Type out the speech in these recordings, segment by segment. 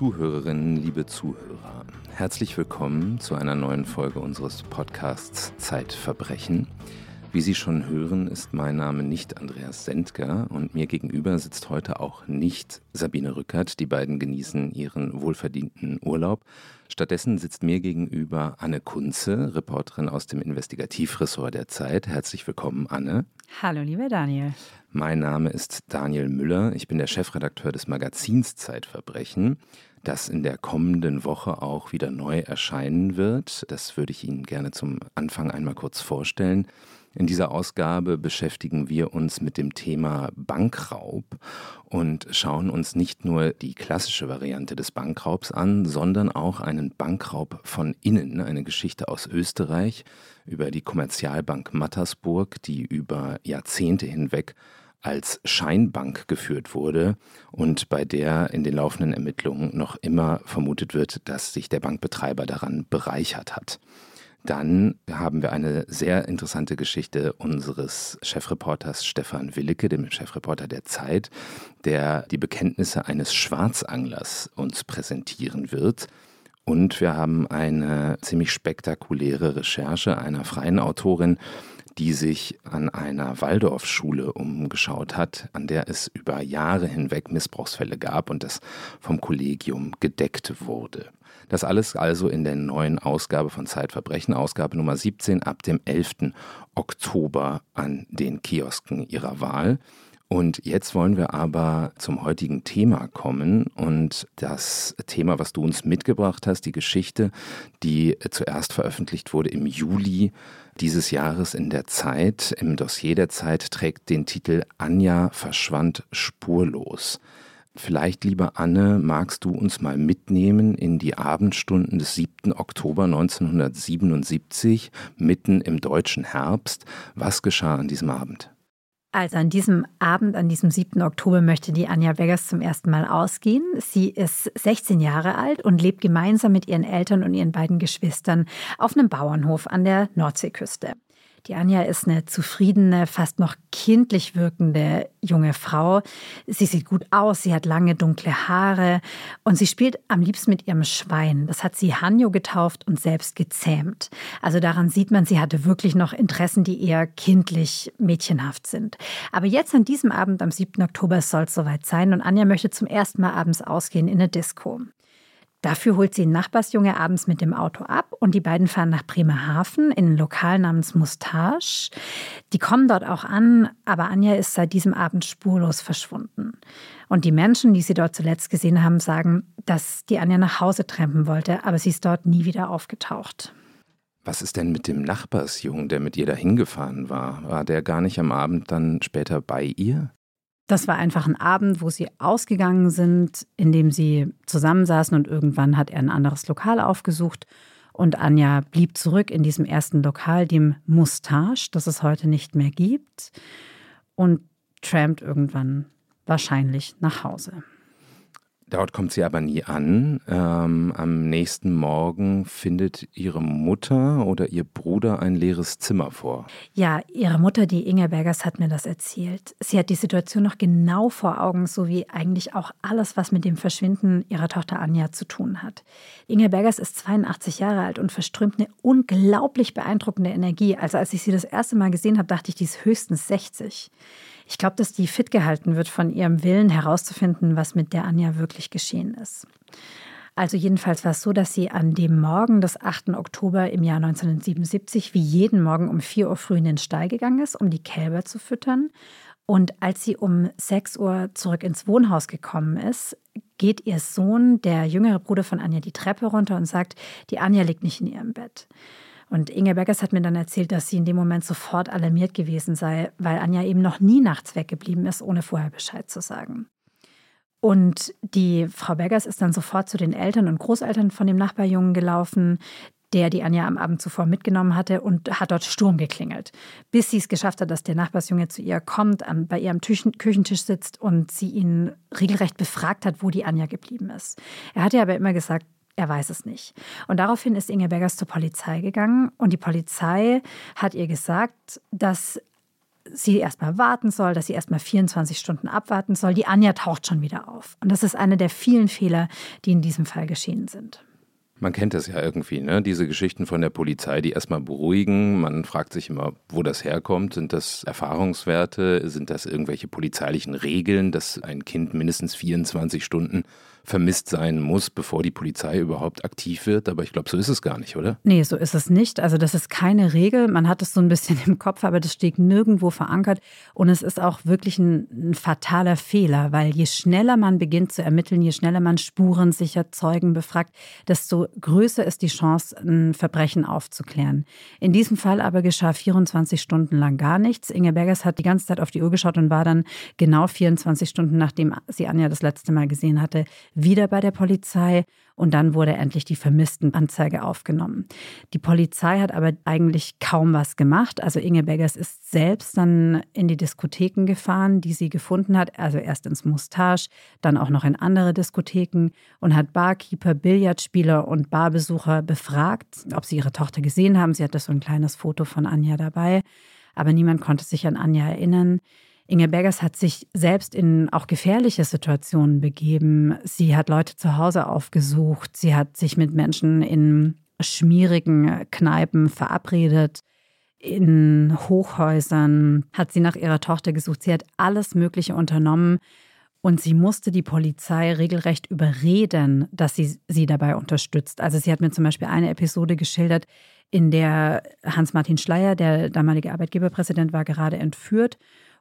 Zuhörerinnen, liebe Zuhörer, herzlich willkommen zu einer neuen Folge unseres Podcasts Zeitverbrechen. Wie Sie schon hören, ist mein Name nicht Andreas Sendker und mir gegenüber sitzt heute auch nicht Sabine Rückert. Die beiden genießen ihren wohlverdienten Urlaub. Stattdessen sitzt mir gegenüber Anne Kunze, Reporterin aus dem Investigativressort der Zeit. Herzlich willkommen, Anne. Hallo, lieber Daniel. Mein Name ist Daniel Müller. Ich bin der Chefredakteur des Magazins Zeitverbrechen das in der kommenden Woche auch wieder neu erscheinen wird. Das würde ich Ihnen gerne zum Anfang einmal kurz vorstellen. In dieser Ausgabe beschäftigen wir uns mit dem Thema Bankraub und schauen uns nicht nur die klassische Variante des Bankraubs an, sondern auch einen Bankraub von innen, eine Geschichte aus Österreich über die Kommerzialbank Mattersburg, die über Jahrzehnte hinweg als Scheinbank geführt wurde und bei der in den laufenden Ermittlungen noch immer vermutet wird, dass sich der Bankbetreiber daran bereichert hat. Dann haben wir eine sehr interessante Geschichte unseres Chefreporters Stefan Willicke, dem Chefreporter der Zeit, der die Bekenntnisse eines Schwarzanglers uns präsentieren wird. Und wir haben eine ziemlich spektakuläre Recherche einer freien Autorin, die sich an einer Waldorfschule umgeschaut hat, an der es über Jahre hinweg Missbrauchsfälle gab und das vom Kollegium gedeckt wurde. Das alles also in der neuen Ausgabe von Zeitverbrechen, Ausgabe Nummer 17 ab dem 11. Oktober an den Kiosken Ihrer Wahl. Und jetzt wollen wir aber zum heutigen Thema kommen und das Thema, was du uns mitgebracht hast, die Geschichte, die zuerst veröffentlicht wurde im Juli dieses Jahres in der Zeit, im Dossier der Zeit, trägt den Titel Anja verschwand spurlos. Vielleicht, liebe Anne, magst du uns mal mitnehmen in die Abendstunden des 7. Oktober 1977, mitten im deutschen Herbst. Was geschah an diesem Abend? Also an diesem Abend, an diesem 7. Oktober, möchte die Anja Vegas zum ersten Mal ausgehen. Sie ist 16 Jahre alt und lebt gemeinsam mit ihren Eltern und ihren beiden Geschwistern auf einem Bauernhof an der Nordseeküste. Die Anja ist eine zufriedene, fast noch kindlich wirkende junge Frau. Sie sieht gut aus, sie hat lange dunkle Haare und sie spielt am liebsten mit ihrem Schwein. Das hat sie Hanjo getauft und selbst gezähmt. Also daran sieht man, sie hatte wirklich noch Interessen, die eher kindlich, mädchenhaft sind. Aber jetzt an diesem Abend am 7. Oktober soll es soweit sein und Anja möchte zum ersten Mal abends ausgehen in eine Disco. Dafür holt sie einen Nachbarsjunge abends mit dem Auto ab und die beiden fahren nach Bremerhaven in ein Lokal namens Mustache. Die kommen dort auch an, aber Anja ist seit diesem Abend spurlos verschwunden. Und die Menschen, die sie dort zuletzt gesehen haben, sagen, dass die Anja nach Hause trampen wollte, aber sie ist dort nie wieder aufgetaucht. Was ist denn mit dem Nachbarsjungen, der mit ihr dahin gefahren war? War der gar nicht am Abend dann später bei ihr? Das war einfach ein Abend, wo sie ausgegangen sind, in dem sie zusammensaßen und irgendwann hat er ein anderes Lokal aufgesucht und Anja blieb zurück in diesem ersten Lokal, dem Mustache, das es heute nicht mehr gibt, und trampt irgendwann wahrscheinlich nach Hause. Dort kommt sie aber nie an. Ähm, am nächsten Morgen findet ihre Mutter oder ihr Bruder ein leeres Zimmer vor. Ja, ihre Mutter, die Inge Bergers, hat mir das erzählt. Sie hat die Situation noch genau vor Augen, so wie eigentlich auch alles, was mit dem Verschwinden ihrer Tochter Anja zu tun hat. Inge Bergers ist 82 Jahre alt und verströmt eine unglaublich beeindruckende Energie. Also als ich sie das erste Mal gesehen habe, dachte ich, die ist höchstens 60. Ich glaube, dass die fit gehalten wird von ihrem Willen herauszufinden, was mit der Anja wirklich geschehen ist. Also jedenfalls war es so, dass sie an dem Morgen des 8. Oktober im Jahr 1977 wie jeden Morgen um 4 Uhr früh in den Stall gegangen ist, um die Kälber zu füttern. Und als sie um 6 Uhr zurück ins Wohnhaus gekommen ist, geht ihr Sohn, der jüngere Bruder von Anja, die Treppe runter und sagt, die Anja liegt nicht in ihrem Bett. Und Inge Beckers hat mir dann erzählt, dass sie in dem Moment sofort alarmiert gewesen sei, weil Anja eben noch nie nachts weggeblieben ist, ohne vorher Bescheid zu sagen. Und die Frau Beggers ist dann sofort zu den Eltern und Großeltern von dem Nachbarjungen gelaufen, der die Anja am Abend zuvor mitgenommen hatte und hat dort Sturm geklingelt, bis sie es geschafft hat, dass der Nachbarsjunge zu ihr kommt, bei ihr am Küchentisch sitzt und sie ihn regelrecht befragt hat, wo die Anja geblieben ist. Er hatte aber immer gesagt, er weiß es nicht. Und daraufhin ist Inge Beggers zur Polizei gegangen und die Polizei hat ihr gesagt, dass sie erstmal warten soll, dass sie erstmal 24 Stunden abwarten soll. Die Anja taucht schon wieder auf. Und das ist einer der vielen Fehler, die in diesem Fall geschehen sind. Man kennt das ja irgendwie, ne? Diese Geschichten von der Polizei, die erstmal beruhigen. Man fragt sich immer, wo das herkommt. Sind das Erfahrungswerte? Sind das irgendwelche polizeilichen Regeln, dass ein Kind mindestens 24 Stunden vermisst sein muss, bevor die Polizei überhaupt aktiv wird. Aber ich glaube, so ist es gar nicht, oder? Nee, so ist es nicht. Also das ist keine Regel. Man hat es so ein bisschen im Kopf, aber das steht nirgendwo verankert. Und es ist auch wirklich ein, ein fataler Fehler, weil je schneller man beginnt zu ermitteln, je schneller man Spuren sicher Zeugen befragt, desto größer ist die Chance, ein Verbrechen aufzuklären. In diesem Fall aber geschah 24 Stunden lang gar nichts. Inge Bergers hat die ganze Zeit auf die Uhr geschaut und war dann genau 24 Stunden, nachdem sie Anja das letzte Mal gesehen hatte, wieder bei der Polizei und dann wurde endlich die Vermisstenanzeige aufgenommen. Die Polizei hat aber eigentlich kaum was gemacht. Also Inge Beggers ist selbst dann in die Diskotheken gefahren, die sie gefunden hat. Also erst ins Mustache, dann auch noch in andere Diskotheken und hat Barkeeper, Billardspieler und Barbesucher befragt, ob sie ihre Tochter gesehen haben. Sie hatte so ein kleines Foto von Anja dabei, aber niemand konnte sich an Anja erinnern. Inge Bergers hat sich selbst in auch gefährliche Situationen begeben. Sie hat Leute zu Hause aufgesucht. Sie hat sich mit Menschen in schmierigen Kneipen verabredet. In Hochhäusern hat sie nach ihrer Tochter gesucht. Sie hat alles Mögliche unternommen. Und sie musste die Polizei regelrecht überreden, dass sie sie dabei unterstützt. Also sie hat mir zum Beispiel eine Episode geschildert, in der Hans-Martin Schleier, der damalige Arbeitgeberpräsident, war gerade entführt.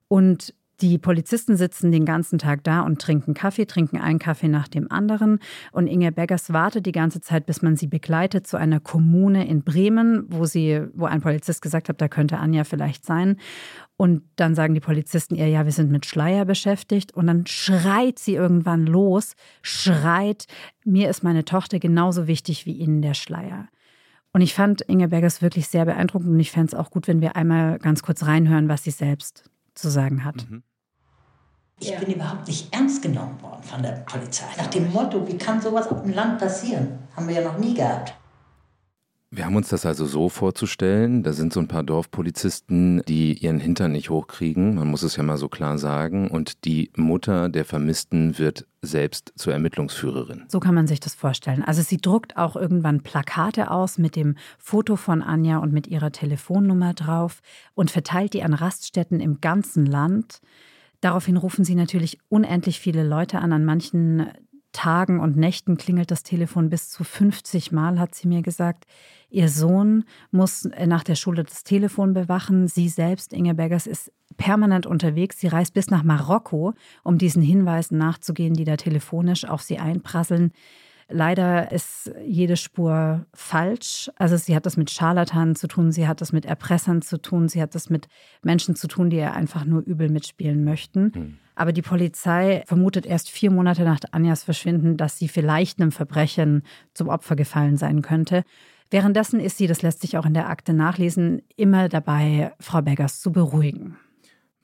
Und die Polizisten sitzen den ganzen Tag da und trinken Kaffee, trinken einen Kaffee nach dem anderen. Und Inge Beggers wartet die ganze Zeit, bis man sie begleitet zu einer Kommune in Bremen, wo sie, wo ein Polizist gesagt hat, da könnte Anja vielleicht sein. Und dann sagen die Polizisten ihr, ja, wir sind mit Schleier beschäftigt. Und dann schreit sie irgendwann los, schreit, mir ist meine Tochter genauso wichtig wie Ihnen der Schleier. Und ich fand Inge Beggers wirklich sehr beeindruckend und ich fände es auch gut, wenn wir einmal ganz kurz reinhören, was sie selbst zu sagen hat. Mhm. Ich bin überhaupt nicht ernst genommen worden von der Polizei. Nach dem Motto, wie kann sowas auf dem Land passieren? Haben wir ja noch nie gehabt. Wir haben uns das also so vorzustellen, da sind so ein paar Dorfpolizisten, die ihren Hintern nicht hochkriegen, man muss es ja mal so klar sagen, und die Mutter der Vermissten wird selbst zur Ermittlungsführerin. So kann man sich das vorstellen. Also sie druckt auch irgendwann Plakate aus mit dem Foto von Anja und mit ihrer Telefonnummer drauf und verteilt die an Raststätten im ganzen Land. Daraufhin rufen sie natürlich unendlich viele Leute an. An manchen Tagen und Nächten klingelt das Telefon bis zu 50 Mal, hat sie mir gesagt. Ihr Sohn muss äh, nach der Schule das Telefon bewachen. Sie selbst, Inge Beggers, ist permanent unterwegs. Sie reist bis nach Marokko, um diesen Hinweisen nachzugehen, die da telefonisch auf sie einprasseln. Leider ist jede Spur falsch. Also sie hat das mit Scharlatanen zu tun, sie hat das mit Erpressern zu tun, sie hat das mit Menschen zu tun, die ihr einfach nur übel mitspielen möchten. Hm. Aber die Polizei vermutet erst vier Monate nach Anjas Verschwinden, dass sie vielleicht einem Verbrechen zum Opfer gefallen sein könnte. Währenddessen ist sie, das lässt sich auch in der Akte nachlesen, immer dabei, Frau Beggers zu beruhigen.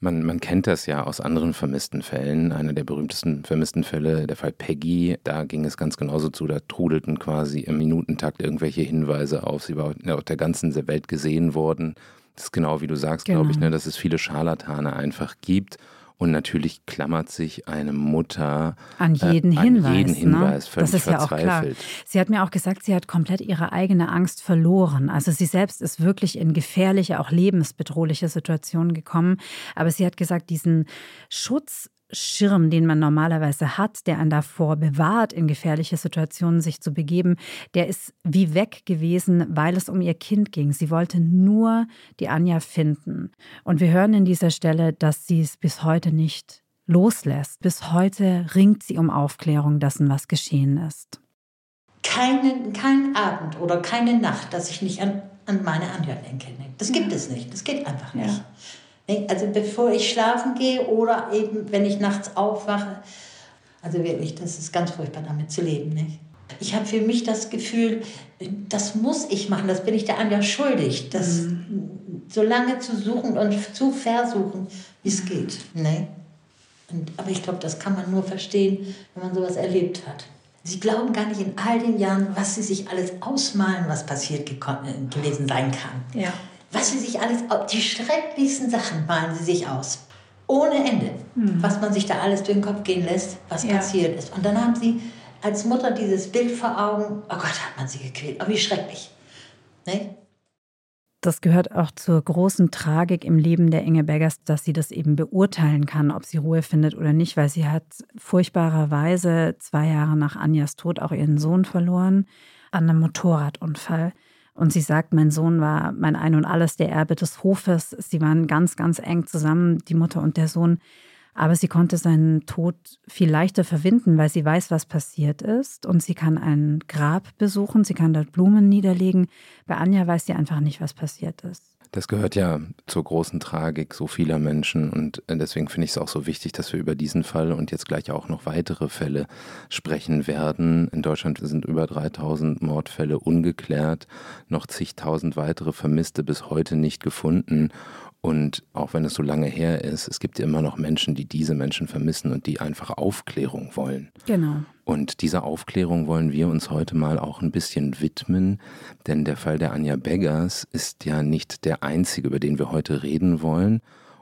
Man, man kennt das ja aus anderen vermissten Fällen. Einer der berühmtesten vermissten Fälle, der Fall Peggy, da ging es ganz genauso zu. Da trudelten quasi im Minutentakt irgendwelche Hinweise auf. Sie war auf der ganzen Welt gesehen worden. Das ist genau wie du sagst, genau. glaube ich, ne, dass es viele Scharlatane einfach gibt und natürlich klammert sich eine Mutter an jeden äh, Hinweis. An jeden ne? Hinweis ne? völlig das ist ja auch klar. Sie hat mir auch gesagt, sie hat komplett ihre eigene Angst verloren. Also sie selbst ist wirklich in gefährliche, auch lebensbedrohliche Situationen gekommen. Aber sie hat gesagt, diesen Schutz Schirm, den man normalerweise hat, der einen davor bewahrt, in gefährliche Situationen sich zu begeben, der ist wie weg gewesen, weil es um ihr Kind ging. Sie wollte nur die Anja finden. Und wir hören in dieser Stelle, dass sie es bis heute nicht loslässt. Bis heute ringt sie um Aufklärung dessen, was geschehen ist. Keinen, kein Abend oder keine Nacht, dass ich nicht an, an meine Anja denke. Das gibt es nicht. Das geht einfach nicht. Ja. Also bevor ich schlafen gehe oder eben, wenn ich nachts aufwache. Also wirklich, das ist ganz furchtbar, damit zu leben. Nicht? Ich habe für mich das Gefühl, das muss ich machen, das bin ich der Anja schuldig, das mhm. so lange zu suchen und zu versuchen, wie es geht. Ne? Und, aber ich glaube, das kann man nur verstehen, wenn man sowas erlebt hat. Sie glauben gar nicht in all den Jahren, was sie sich alles ausmalen, was passiert gewesen sein kann. Ja Was sie sich alles, die schrecklichsten Sachen malen sie sich aus. Ohne Ende. Mhm. Was man sich da alles durch den Kopf gehen lässt, was ja. passiert ist. Und dann haben sie als Mutter dieses Bild vor Augen. Oh Gott, hat man sie gequält. Oh, wie schrecklich. Ne? Das gehört auch zur großen Tragik im Leben der Inge Beggers, dass sie das eben beurteilen kann, ob sie Ruhe findet oder nicht, weil sie hat furchtbarerweise zwei Jahre nach Anjas Tod auch ihren Sohn verloren an einem Motorradunfall. Und sie sagt, mein Sohn war mein Ein und alles, der Erbe des Hofes. Sie waren ganz, ganz eng zusammen, die Mutter und der Sohn. Aber sie konnte seinen Tod viel leichter verwinden, weil sie weiß, was passiert ist. Und sie kann ein Grab besuchen, sie kann dort Blumen niederlegen. Bei Anja weiß sie einfach nicht, was passiert ist. Das gehört ja zur großen Tragik so vieler Menschen und äh, deswegen finde ich es auch so wichtig, dass wir über diesen Fall und jetzt gleich auch noch weitere Fälle sprechen werden. In Deutschland sind über 3000 Mordfälle ungeklärt, noch zigtausend weitere Vermisste bis heute nicht gefunden und auch wenn es so lange her ist, es gibt immer noch Menschen, die diese Menschen vermissen und die einfach Aufklärung wollen. Genau. Und dieser Aufklärung wollen wir uns heute mal auch ein bisschen widmen, denn der Fall der Anja Beggars ist ja nicht der einzige, über den wir heute reden wollen.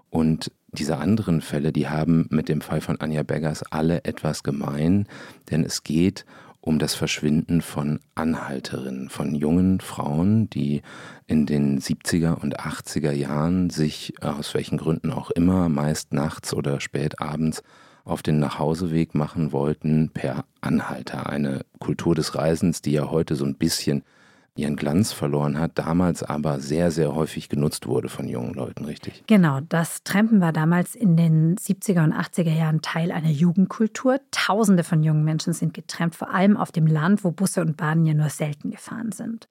Und diese anderen Fälle, die haben mit dem Fall von Anja Beggars alle etwas gemein, denn es geht um das Verschwinden von Anhalterinnen, von jungen Frauen, die in den 70er und 80er Jahren sich aus welchen Gründen auch immer, meist nachts oder spät abends, auf den Nachhauseweg machen wollten per Anhalter. Eine Kultur des Reisens, die ja heute so ein bisschen ihren Glanz verloren hat, damals aber sehr, sehr häufig genutzt wurde von jungen Leuten, richtig? Genau, das Trampen war damals in den 70er und 80er Jahren Teil einer Jugendkultur. Tausende von jungen Menschen sind getrampt, vor allem auf dem Land, wo Busse und Bahnen ja nur selten gefahren sind.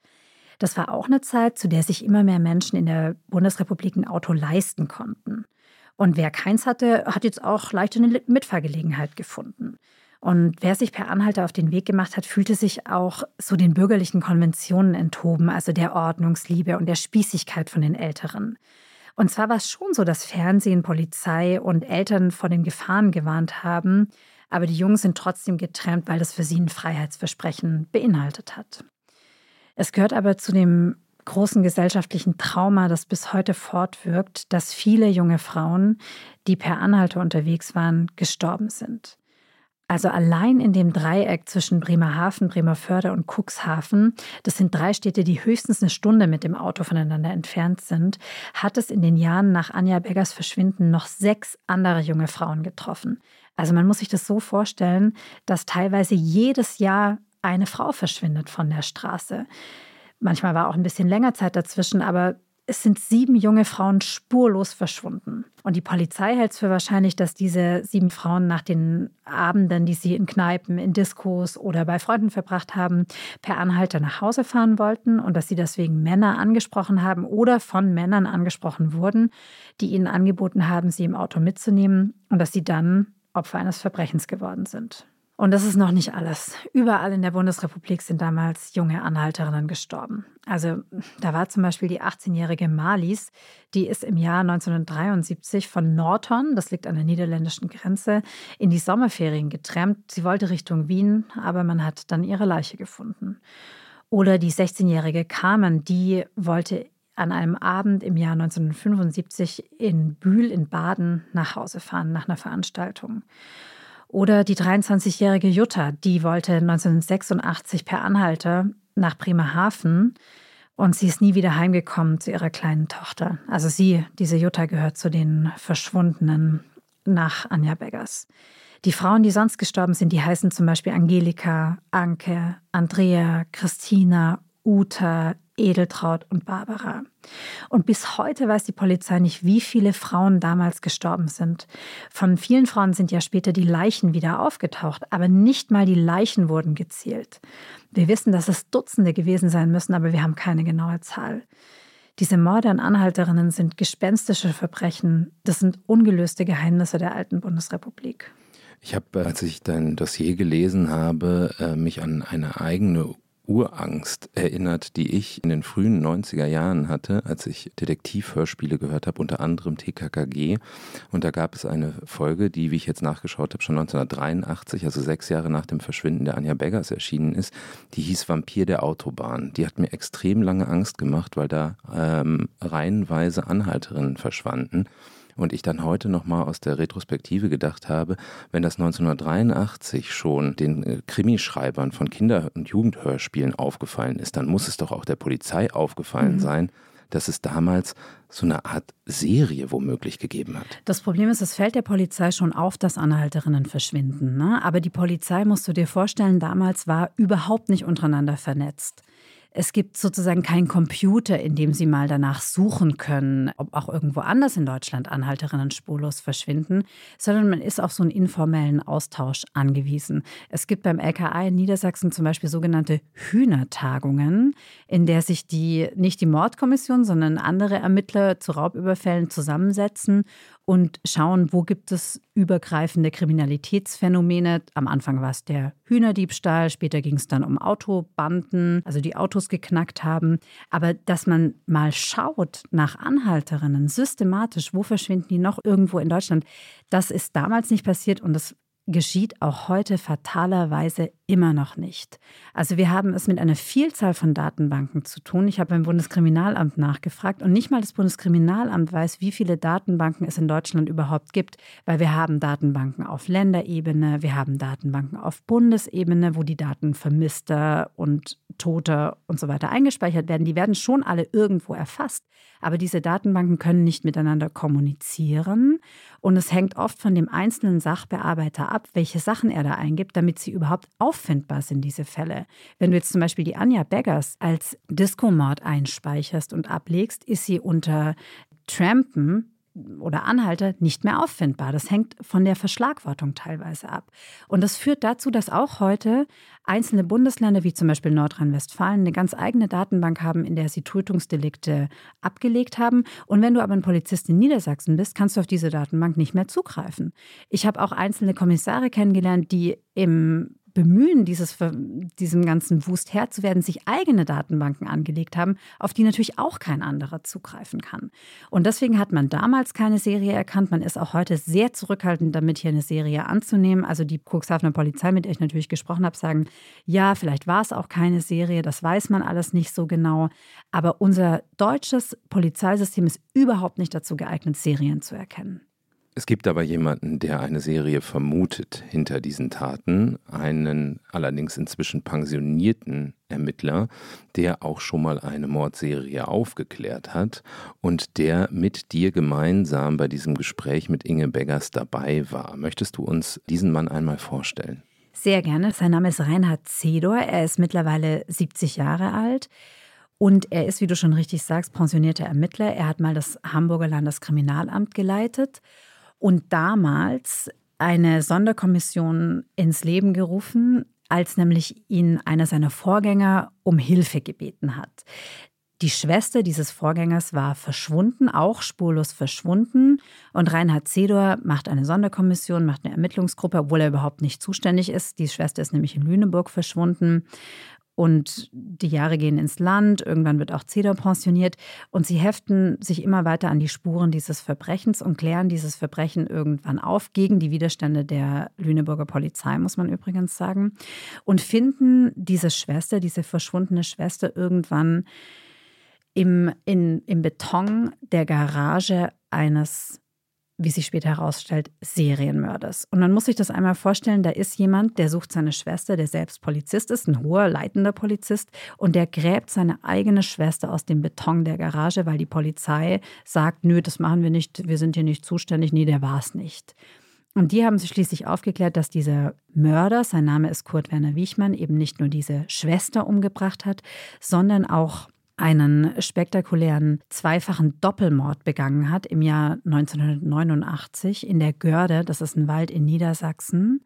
Das war auch eine Zeit, zu der sich immer mehr Menschen in der Bundesrepublik ein Auto leisten konnten. Und wer keins hatte, hat jetzt auch leicht eine Mitfahrgelegenheit gefunden. Und wer sich per Anhalter auf den Weg gemacht hat, fühlte sich auch so den bürgerlichen Konventionen enthoben, also der Ordnungsliebe und der Spießigkeit von den Älteren. Und zwar war es schon so, dass Fernsehen, Polizei und Eltern vor den Gefahren gewarnt haben, aber die Jungs sind trotzdem getrennt, weil das für sie ein Freiheitsversprechen beinhaltet hat. Es gehört aber zu dem großen gesellschaftlichen Trauma, das bis heute fortwirkt, dass viele junge Frauen, die per Anhalter unterwegs waren, gestorben sind. Also allein in dem Dreieck zwischen Bremerhaven, Bremerförde und Cuxhaven, das sind drei Städte, die höchstens eine Stunde mit dem Auto voneinander entfernt sind, hat es in den Jahren nach Anja Beggers Verschwinden noch sechs andere junge Frauen getroffen. Also man muss sich das so vorstellen, dass teilweise jedes Jahr eine Frau verschwindet von der Straße. Manchmal war auch ein bisschen länger Zeit dazwischen, aber es sind sieben junge Frauen spurlos verschwunden. Und die Polizei hält es für wahrscheinlich, dass diese sieben Frauen nach den Abenden, die sie in Kneipen, in Diskos oder bei Freunden verbracht haben, per Anhalter nach Hause fahren wollten und dass sie deswegen Männer angesprochen haben oder von Männern angesprochen wurden, die ihnen angeboten haben, sie im Auto mitzunehmen und dass sie dann Opfer eines Verbrechens geworden sind. Und das ist noch nicht alles. Überall in der Bundesrepublik sind damals junge Anhalterinnen gestorben. Also da war zum Beispiel die 18-jährige Marlies, die ist im Jahr 1973 von Norton, das liegt an der niederländischen Grenze, in die Sommerferien getrennt. Sie wollte Richtung Wien, aber man hat dann ihre Leiche gefunden. Oder die 16-jährige Carmen, die wollte an einem Abend im Jahr 1975 in Bühl in Baden nach Hause fahren nach einer Veranstaltung. Oder die 23-jährige Jutta, die wollte 1986 per Anhalter nach Bremerhaven und sie ist nie wieder heimgekommen zu ihrer kleinen Tochter. Also sie, diese Jutta, gehört zu den Verschwundenen nach Anja Beggers. Die Frauen, die sonst gestorben sind, die heißen zum Beispiel Angelika, Anke, Andrea, Christina, Uta, Edeltraut und Barbara. Und bis heute weiß die Polizei nicht, wie viele Frauen damals gestorben sind. Von vielen Frauen sind ja später die Leichen wieder aufgetaucht, aber nicht mal die Leichen wurden gezählt. Wir wissen, dass es Dutzende gewesen sein müssen, aber wir haben keine genaue Zahl. Diese Morde an Anhalterinnen sind gespenstische Verbrechen. Das sind ungelöste Geheimnisse der alten Bundesrepublik. Ich habe, als ich dein Dossier gelesen habe, äh, mich an eine eigene Urangst erinnert, die ich in den frühen 90er Jahren hatte, als ich Detektivhörspiele gehört habe, unter anderem TKKG. Und da gab es eine Folge, die, wie ich jetzt nachgeschaut habe, schon 1983, also sechs Jahre nach dem Verschwinden der Anja Beggers erschienen ist. Die hieß Vampir der Autobahn. Die hat mir extrem lange Angst gemacht, weil da ähm, reihenweise Anhalterinnen verschwanden. Und ich dann heute nochmal aus der Retrospektive gedacht habe, wenn das 1983 schon den äh, Krimischreibern von Kinder- und Jugendhörspielen aufgefallen ist, dann muss es doch auch der Polizei aufgefallen mhm. sein, dass es damals so eine Art Serie womöglich gegeben hat. Das Problem ist, es fällt der Polizei schon auf, dass Anhalterinnen verschwinden. Ne? Aber die Polizei, musst du dir vorstellen, damals war überhaupt nicht untereinander vernetzt. Es gibt sozusagen keinen Computer, in dem Sie mal danach suchen können, ob auch irgendwo anders in Deutschland Anhalterinnen spurlos verschwinden, sondern man ist auf so einen informellen Austausch angewiesen. Es gibt beim LKA in Niedersachsen zum Beispiel sogenannte Hühnertagungen, in der sich die, nicht die Mordkommission, sondern andere Ermittler zu Raubüberfällen zusammensetzen und schauen, wo gibt es übergreifende Kriminalitätsphänomene. Am Anfang war es der Hühnerdiebstahl, später ging es dann um Autobanden, also die Autos geknackt haben. Aber dass man mal schaut nach Anhalterinnen systematisch, wo verschwinden die noch irgendwo in Deutschland, das ist damals nicht passiert und das geschieht auch heute fatalerweise immer noch nicht. Also wir haben es mit einer Vielzahl von Datenbanken zu tun. Ich habe beim Bundeskriminalamt nachgefragt und nicht mal das Bundeskriminalamt weiß, wie viele Datenbanken es in Deutschland überhaupt gibt, weil wir haben Datenbanken auf Länderebene, wir haben Datenbanken auf Bundesebene, wo die Daten vermisster und toter und so weiter eingespeichert werden. Die werden schon alle irgendwo erfasst, aber diese Datenbanken können nicht miteinander kommunizieren und es hängt oft von dem einzelnen Sachbearbeiter ab, welche Sachen er da eingibt, damit sie überhaupt auffindbar sind, diese Fälle. Wenn du jetzt zum Beispiel die Anja Beggers als Disco-Mord einspeicherst und ablegst, ist sie unter Trampen oder Anhalter nicht mehr auffindbar. Das hängt von der Verschlagwortung teilweise ab. Und das führt dazu, dass auch heute einzelne Bundesländer, wie zum Beispiel Nordrhein-Westfalen, eine ganz eigene Datenbank haben, in der sie Tötungsdelikte abgelegt haben. Und wenn du aber ein Polizist in Niedersachsen bist, kannst du auf diese Datenbank nicht mehr zugreifen. Ich habe auch einzelne Kommissare kennengelernt, die im Bemühen, dieses, diesem ganzen Wust Herr zu werden, sich eigene Datenbanken angelegt haben, auf die natürlich auch kein anderer zugreifen kann. Und deswegen hat man damals keine Serie erkannt. Man ist auch heute sehr zurückhaltend damit, hier eine Serie anzunehmen. Also die Cuxhavener Polizei, mit der ich natürlich gesprochen habe, sagen, ja, vielleicht war es auch keine Serie, das weiß man alles nicht so genau. Aber unser deutsches Polizeisystem ist überhaupt nicht dazu geeignet, Serien zu erkennen. Es gibt aber jemanden, der eine Serie vermutet hinter diesen Taten, einen allerdings inzwischen pensionierten Ermittler, der auch schon mal eine Mordserie aufgeklärt hat und der mit dir gemeinsam bei diesem Gespräch mit Inge Beggers dabei war. Möchtest du uns diesen Mann einmal vorstellen? Sehr gerne. Sein Name ist Reinhard Zedor. Er ist mittlerweile 70 Jahre alt. Und er ist, wie du schon richtig sagst, pensionierter Ermittler. Er hat mal das Hamburger Landeskriminalamt geleitet und damals eine Sonderkommission ins Leben gerufen, als nämlich ihn einer seiner Vorgänger um Hilfe gebeten hat. Die Schwester dieses Vorgängers war verschwunden, auch spurlos verschwunden. Und Reinhard Zedor macht eine Sonderkommission, macht eine Ermittlungsgruppe, obwohl er überhaupt nicht zuständig ist. Die Schwester ist nämlich in Lüneburg verschwunden. Und die Jahre gehen ins Land, irgendwann wird auch Zeder pensioniert. Und sie heften sich immer weiter an die Spuren dieses Verbrechens und klären dieses Verbrechen irgendwann auf, gegen die Widerstände der Lüneburger Polizei, muss man übrigens sagen, und finden diese Schwester, diese verschwundene Schwester irgendwann im, in, im Beton der Garage eines wie sich später herausstellt, Serienmörders. Und man muss sich das einmal vorstellen, da ist jemand, der sucht seine Schwester, der selbst Polizist ist, ein hoher, leitender Polizist, und der gräbt seine eigene Schwester aus dem Beton der Garage, weil die Polizei sagt, nö, das machen wir nicht, wir sind hier nicht zuständig, nee, der war es nicht. Und die haben sich schließlich aufgeklärt, dass dieser Mörder, sein Name ist Kurt Werner Wiechmann, eben nicht nur diese Schwester umgebracht hat, sondern auch einen spektakulären zweifachen Doppelmord begangen hat im Jahr 1989 in der Görde, das ist ein Wald in Niedersachsen.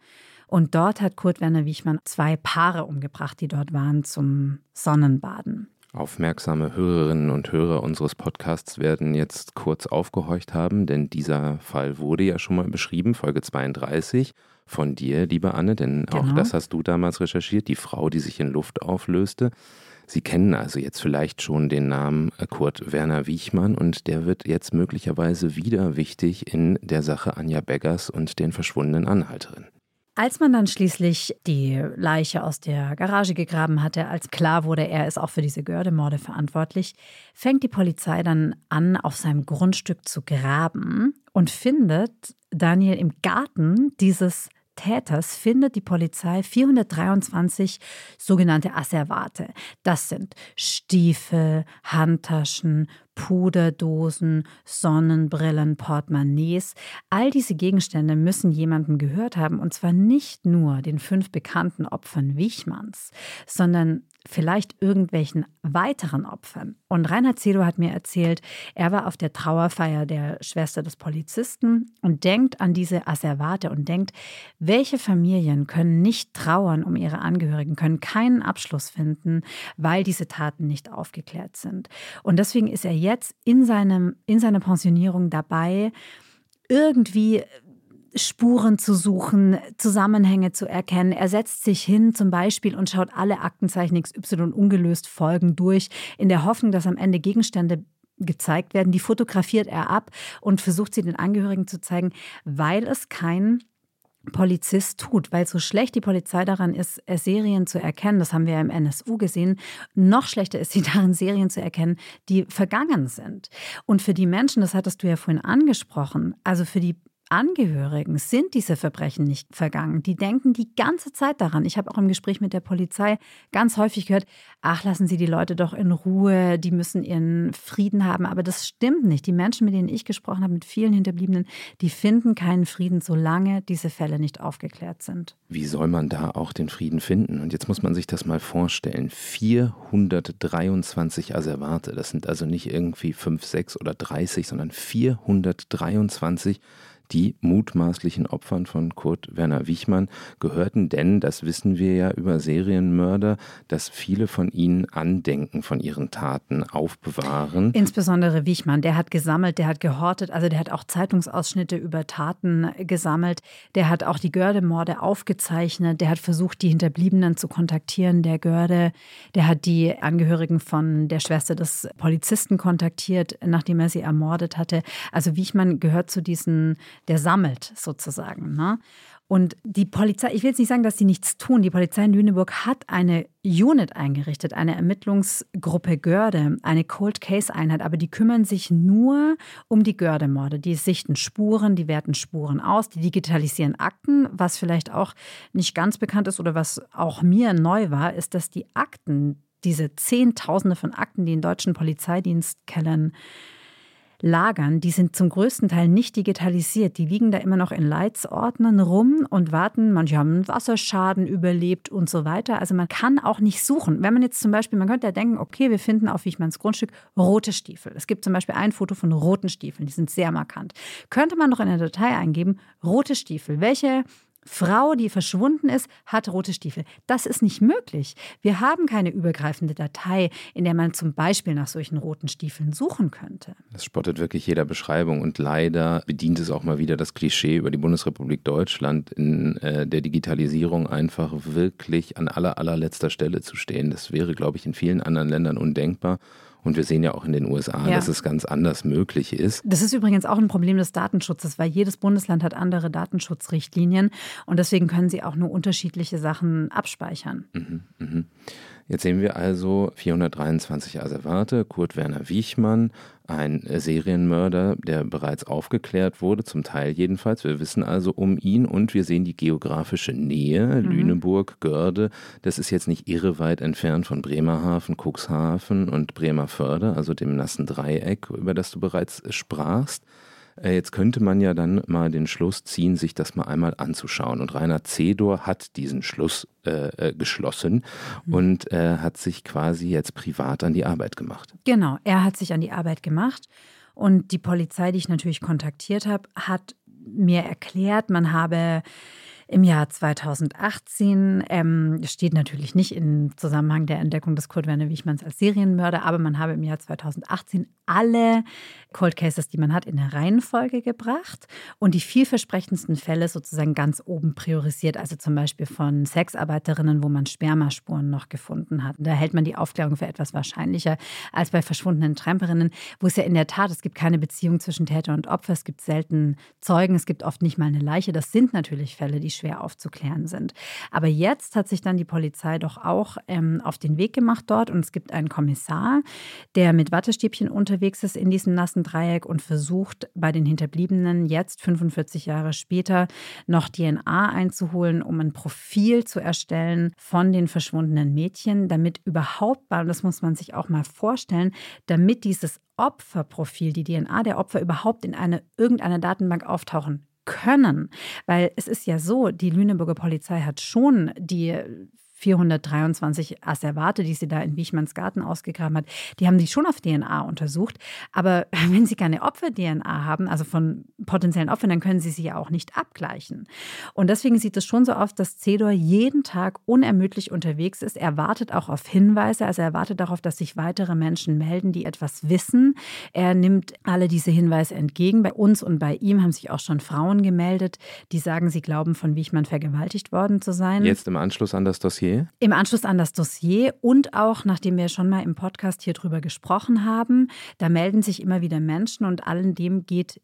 Und dort hat Kurt Werner Wiechmann zwei Paare umgebracht, die dort waren zum Sonnenbaden. Aufmerksame Hörerinnen und Hörer unseres Podcasts werden jetzt kurz aufgehorcht haben, denn dieser Fall wurde ja schon mal beschrieben, Folge 32 von dir, liebe Anne, denn genau. auch das hast du damals recherchiert, die Frau, die sich in Luft auflöste. Sie kennen also jetzt vielleicht schon den Namen Kurt Werner Wiechmann und der wird jetzt möglicherweise wieder wichtig in der Sache Anja Beggers und den verschwundenen Anhalterinnen. Als man dann schließlich die Leiche aus der Garage gegraben hatte, als klar wurde, er ist auch für diese Gördemorde verantwortlich, fängt die Polizei dann an, auf seinem Grundstück zu graben und findet Daniel im Garten dieses Täters findet die Polizei 423 sogenannte Asservate. Das sind Stiefel, Handtaschen, Puderdosen, Sonnenbrillen, Portemonnaies. All diese Gegenstände müssen jemandem gehört haben und zwar nicht nur den fünf bekannten Opfern Wichmanns, sondern vielleicht irgendwelchen weiteren Opfern. Und Reinhard Zelo hat mir erzählt, er war auf der Trauerfeier der Schwester des Polizisten und denkt an diese Asservate und denkt, welche Familien können nicht trauern um ihre Angehörigen, können keinen Abschluss finden, weil diese Taten nicht aufgeklärt sind. Und deswegen ist er jetzt in, seinem, in seiner Pensionierung dabei, irgendwie Spuren zu suchen, Zusammenhänge zu erkennen. Er setzt sich hin zum Beispiel und schaut alle Aktenzeichen XY ungelöst Folgen durch, in der Hoffnung, dass am Ende Gegenstände gezeigt werden. Die fotografiert er ab und versucht sie den Angehörigen zu zeigen, weil es kein Polizist tut, weil so schlecht die Polizei daran ist, Serien zu erkennen, das haben wir ja im NSU gesehen, noch schlechter ist sie darin, Serien zu erkennen, die vergangen sind. Und für die Menschen, das hattest du ja vorhin angesprochen, also für die Angehörigen sind diese Verbrechen nicht vergangen. Die denken die ganze Zeit daran. Ich habe auch im Gespräch mit der Polizei ganz häufig gehört, ach, lassen Sie die Leute doch in Ruhe, die müssen ihren Frieden haben. Aber das stimmt nicht. Die Menschen, mit denen ich gesprochen habe, mit vielen Hinterbliebenen, die finden keinen Frieden, solange diese Fälle nicht aufgeklärt sind. Wie soll man da auch den Frieden finden? Und jetzt muss man sich das mal vorstellen. 423 Asservate, das sind also nicht irgendwie 5, 6 oder 30, sondern 423 die mutmaßlichen Opfern von Kurt Werner Wichmann gehörten, denn das wissen wir ja über Serienmörder, dass viele von ihnen Andenken von ihren Taten aufbewahren. Insbesondere Wichmann, der hat gesammelt, der hat gehortet, also der hat auch Zeitungsausschnitte über Taten gesammelt, der hat auch die Gördemorde aufgezeichnet, der hat versucht, die Hinterbliebenen zu kontaktieren, der Görde, der hat die Angehörigen von der Schwester des Polizisten kontaktiert, nachdem er sie ermordet hatte. Also Wichmann gehört zu diesen der sammelt sozusagen. Ne? Und die Polizei, ich will jetzt nicht sagen, dass sie nichts tun. Die Polizei in Lüneburg hat eine Unit eingerichtet, eine Ermittlungsgruppe Görde, eine Cold Case Einheit, aber die kümmern sich nur um die Görde-Morde. Die sichten Spuren, die werten Spuren aus, die digitalisieren Akten. Was vielleicht auch nicht ganz bekannt ist oder was auch mir neu war, ist, dass die Akten, diese Zehntausende von Akten, die in deutschen Polizeidienstkellern lagern, die sind zum größten Teil nicht digitalisiert. Die liegen da immer noch in Leitsordnern rum und warten. Manche haben einen Wasserschaden überlebt und so weiter. Also man kann auch nicht suchen. Wenn man jetzt zum Beispiel, man könnte ja denken, okay, wir finden auf Wichmanns Grundstück rote Stiefel. Es gibt zum Beispiel ein Foto von roten Stiefeln, die sind sehr markant. Könnte man noch in der Datei eingeben, rote Stiefel. Welche Frau, die verschwunden ist, hat rote Stiefel. Das ist nicht möglich. Wir haben keine übergreifende Datei, in der man zum Beispiel nach solchen roten Stiefeln suchen könnte. Das spottet wirklich jeder Beschreibung und leider bedient es auch mal wieder das Klischee über die Bundesrepublik Deutschland in äh, der Digitalisierung einfach wirklich an aller allerletzter Stelle zu stehen. Das wäre, glaube ich, in vielen anderen Ländern undenkbar. Und wir sehen ja auch in den USA, ja. dass es ganz anders möglich ist. Das ist übrigens auch ein Problem des Datenschutzes, weil jedes Bundesland hat andere Datenschutzrichtlinien und deswegen können sie auch nur unterschiedliche Sachen abspeichern. Mhm, mh. Jetzt sehen wir also 423 Asservate, Kurt Werner Wiechmann, ein Serienmörder, der bereits aufgeklärt wurde, zum Teil jedenfalls. Wir wissen also um ihn und wir sehen die geografische Nähe, mhm. Lüneburg, Görde. Das ist jetzt nicht irre weit entfernt von Bremerhaven, Cuxhaven und Bremerförde, also dem nassen Dreieck, über das du bereits sprachst. Äh, jetzt könnte man ja dann mal den Schluss ziehen, sich das mal einmal anzuschauen. Und Rainer Zedor hat diesen Schluss äh, äh, geschlossen mhm. und äh, hat sich quasi jetzt privat an die Arbeit gemacht. Genau, er hat sich an die Arbeit gemacht. Und die Polizei, die ich natürlich kontaktiert habe, hat mir erklärt, man habe Im Jahr 2018 ähm, steht natürlich nicht im Zusammenhang der Entdeckung des Kurt Werner Wichmanns als Serienmörder, aber man habe im Jahr 2018 alle Cold Cases, die man hat, in eine Reihenfolge gebracht und die vielversprechendsten Fälle sozusagen ganz oben priorisiert. Also zum Beispiel von Sexarbeiterinnen, wo man Spermaspuren noch gefunden hat. Da hält man die Aufklärung für etwas wahrscheinlicher als bei verschwundenen Tramperinnen, wo es ja in der Tat, es gibt keine Beziehung zwischen Täter und Opfer, es gibt selten Zeugen, es gibt oft nicht mal eine Leiche. Das sind natürlich Fälle, die schwer aufzuklären sind. Aber jetzt hat sich dann die Polizei doch auch ähm, auf den Weg gemacht dort und es gibt einen Kommissar, der mit Wattestäbchen unterwegs ist in diesem nassen Dreieck und versucht, bei den Hinterbliebenen jetzt 45 Jahre später noch DNA einzuholen, um ein Profil zu erstellen von den verschwundenen Mädchen, damit überhaupt, das muss man sich auch mal vorstellen, damit dieses Opferprofil, die DNA der Opfer überhaupt in eine, irgendeiner Datenbank auftauchen können. Weil es ist ja so, die Lüneburger Polizei hat schon die 423 Asservate, die sie da in Wichmanns Garten ausgegraben hat, die haben sie schon auf DNA untersucht. Aber wenn sie keine Opfer-DNA haben, also von potenziellen Opfern, dann können sie sie ja auch nicht abgleichen. Und deswegen sieht es schon so aus, dass Cedor jeden Tag unermüdlich unterwegs ist. Er wartet auch auf Hinweise, also er wartet darauf, dass sich weitere Menschen melden, die etwas wissen. Er nimmt alle diese Hinweise entgegen. Bei uns und bei ihm haben sich auch schon Frauen gemeldet, die sagen, sie glauben, von Wichmann vergewaltigt worden zu sein. Jetzt im Anschluss an das Dossier Dossier? Im Anschluss an das Dossier und auch, nachdem wir schon mal im Podcast hier drüber gesprochen haben, da melden sich immer wieder Menschen und allen dem geht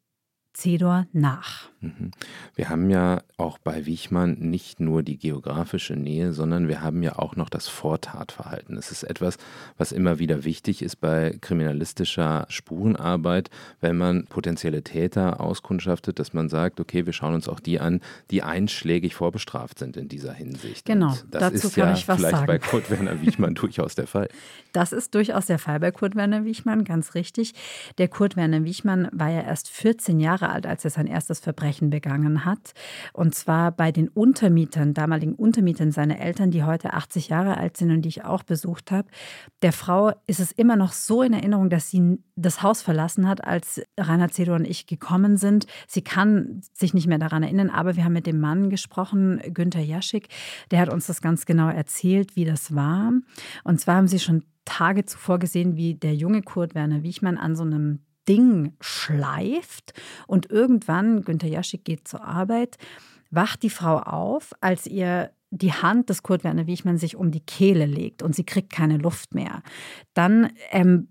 Cedor nach. Mhm. Wir haben ja auch bei Wichmann nicht nur die geografische Nähe, sondern wir haben ja auch noch das Vortatverhalten. Es ist etwas, was immer wieder wichtig ist bei kriminalistischer Spurenarbeit, wenn man potenzielle Täter auskundschaftet, dass man sagt, okay, wir schauen uns auch die an, die einschlägig vorbestraft sind in dieser Hinsicht. Genau, Und das dazu ist kann ja ich was vielleicht sagen. bei Kurt Werner Wichmann durchaus der Fall. Das ist durchaus der Fall bei Kurt Werner Wichmann, ganz richtig. Der Kurt Werner Wichmann war ja erst 14 Jahre alt, als er sein erstes Verbrechen begangen hat. Und zwar bei den Untermietern, damaligen Untermietern seiner Eltern, die heute 80 Jahre alt sind und die ich auch besucht habe. Der Frau ist es immer noch so in Erinnerung, dass sie das Haus verlassen hat, als Rainer Zedor und ich gekommen sind. Sie kann sich nicht mehr daran erinnern, aber wir haben mit dem Mann gesprochen, Günther Jaschik. Der hat uns das ganz genau erzählt, wie das war. Und zwar haben sie schon Tage zuvor gesehen, wie der junge Kurt Werner Wiechmann an so einem Ding schleift und irgendwann, Günter Jaschik geht zur Arbeit, wacht die Frau auf, als ihr die Hand des Kurt Werner Wiechmann sich um die Kehle legt und sie kriegt keine Luft mehr. Dann ähm,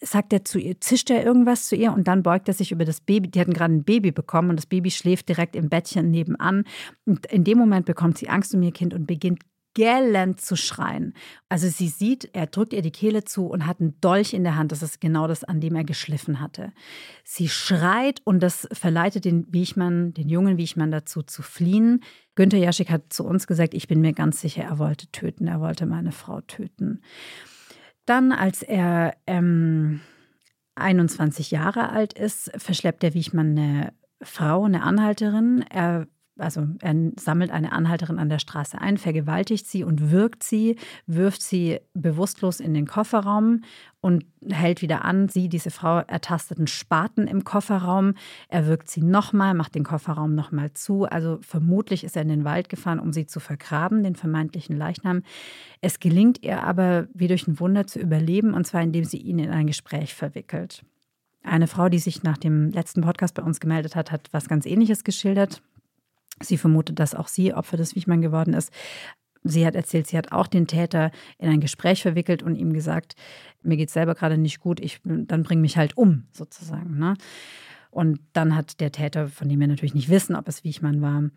sagt er zu ihr, zischt er irgendwas zu ihr und dann beugt er sich über das Baby. Die hatten gerade ein Baby bekommen und das Baby schläft direkt im Bettchen nebenan. Und in dem Moment bekommt sie Angst um ihr Kind und beginnt gellend zu schreien. Also sie sieht, er drückt ihr die Kehle zu und hat einen Dolch in der Hand. Das ist genau das, an dem er geschliffen hatte. Sie schreit und das verleitet den Wiechmann, den jungen Wiechmann dazu zu fliehen. Günther Jaschik hat zu uns gesagt, ich bin mir ganz sicher, er wollte töten, er wollte meine Frau töten. Dann, als er ähm, 21 Jahre alt ist, verschleppt der Wiechmann eine Frau, eine Anhalterin. Er also er sammelt eine Anhalterin an der Straße ein, vergewaltigt sie und wirkt sie, wirft sie bewusstlos in den Kofferraum und hält wieder an. Sie, diese Frau, ertastet einen Spaten im Kofferraum. Er wirkt sie nochmal, macht den Kofferraum nochmal zu. Also vermutlich ist er in den Wald gefahren, um sie zu vergraben, den vermeintlichen Leichnam. Es gelingt ihr aber wie durch ein Wunder zu überleben, und zwar indem sie ihn in ein Gespräch verwickelt. Eine Frau, die sich nach dem letzten Podcast bei uns gemeldet hat, hat was ganz Ähnliches geschildert. Sie vermutet, dass auch sie Opfer des Wichmann geworden ist. Sie hat erzählt, sie hat auch den Täter in ein Gespräch verwickelt und ihm gesagt, mir geht es selber gerade nicht gut, ich, dann bring mich halt um, sozusagen. Ne? Und dann hat der Täter, von dem wir natürlich nicht wissen, ob es Wichmann war,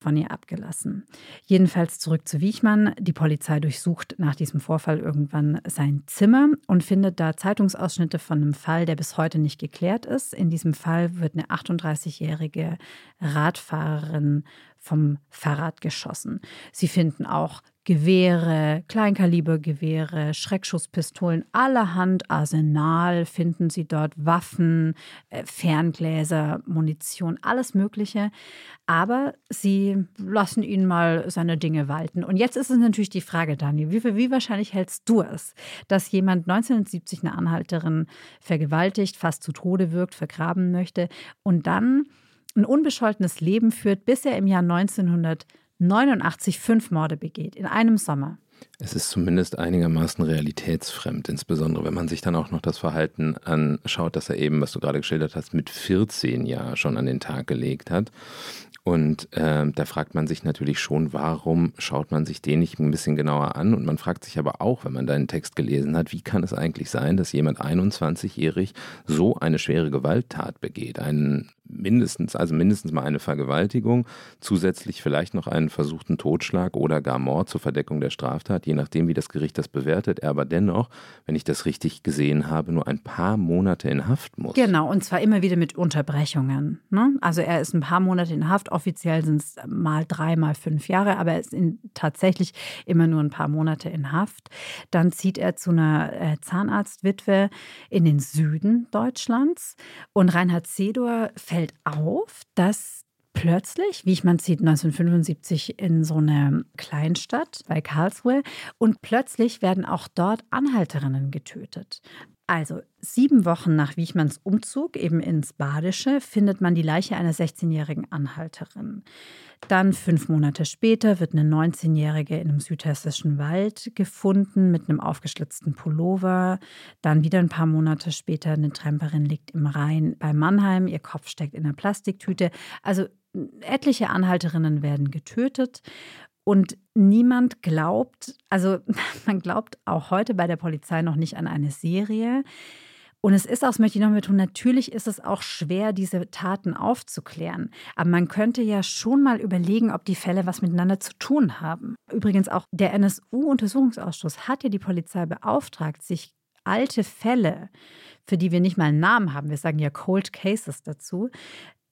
von ihr abgelassen. Jedenfalls zurück zu Wiechmann. Die Polizei durchsucht nach diesem Vorfall irgendwann sein Zimmer und findet da Zeitungsausschnitte von einem Fall, der bis heute nicht geklärt ist. In diesem Fall wird eine 38-jährige Radfahrerin vom Fahrrad geschossen. Sie finden auch Gewehre, Kleinkalibergewehre, Schreckschusspistolen, allerhand Arsenal finden Sie dort, Waffen, äh, Ferngläser, Munition, alles Mögliche. Aber Sie lassen ihn mal seine Dinge walten. Und jetzt ist es natürlich die Frage, Daniel, wie, wie wahrscheinlich hältst du es, dass jemand 1970 eine Anhalterin vergewaltigt, fast zu Tode wirkt, vergraben möchte und dann ein unbescholtenes Leben führt, bis er im Jahr 1900 89 Fünfmorde begeht in einem Sommer. Es ist zumindest einigermaßen realitätsfremd, insbesondere wenn man sich dann auch noch das Verhalten anschaut, dass er eben, was du gerade geschildert hast, mit 14 Jahren schon an den Tag gelegt hat. Und äh, da fragt man sich natürlich schon, warum schaut man sich den nicht ein bisschen genauer an? Und man fragt sich aber auch, wenn man deinen Text gelesen hat, wie kann es eigentlich sein, dass jemand 21-jährig so eine schwere Gewalttat begeht? Einen mindestens, also mindestens mal eine Vergewaltigung, zusätzlich vielleicht noch einen versuchten Totschlag oder gar Mord zur Verdeckung der Straftat, je nachdem, wie das Gericht das bewertet. Er aber dennoch, wenn ich das richtig gesehen habe, nur ein paar Monate in Haft muss. Genau, und zwar immer wieder mit Unterbrechungen. Ne? Also er ist ein paar Monate in Haft, offiziell sind es mal drei, mal fünf Jahre, aber er ist in, tatsächlich immer nur ein paar Monate in Haft. Dann zieht er zu einer äh, Zahnarztwitwe in den Süden Deutschlands und Reinhard Sedor fällt fällt auf, dass plötzlich, wie ich man sieht, 1975 in so einer Kleinstadt bei Karlsruhe und plötzlich werden auch dort Anhalterinnen getötet. Also sieben Wochen nach Wichmanns Umzug eben ins Badische findet man die Leiche einer 16-jährigen Anhalterin. Dann fünf Monate später wird eine 19-jährige in einem südhessischen Wald gefunden mit einem aufgeschlitzten Pullover. Dann wieder ein paar Monate später eine Tramperin liegt im Rhein bei Mannheim. Ihr Kopf steckt in einer Plastiktüte. Also etliche Anhalterinnen werden getötet. Und niemand glaubt, also man glaubt auch heute bei der Polizei noch nicht an eine Serie. Und es ist auch, das möchte ich noch mit tun, natürlich ist es auch schwer, diese Taten aufzuklären. Aber man könnte ja schon mal überlegen, ob die Fälle was miteinander zu tun haben. Übrigens auch der NSU-Untersuchungsausschuss hat ja die Polizei beauftragt, sich alte Fälle, für die wir nicht mal einen Namen haben, wir sagen ja Cold Cases dazu,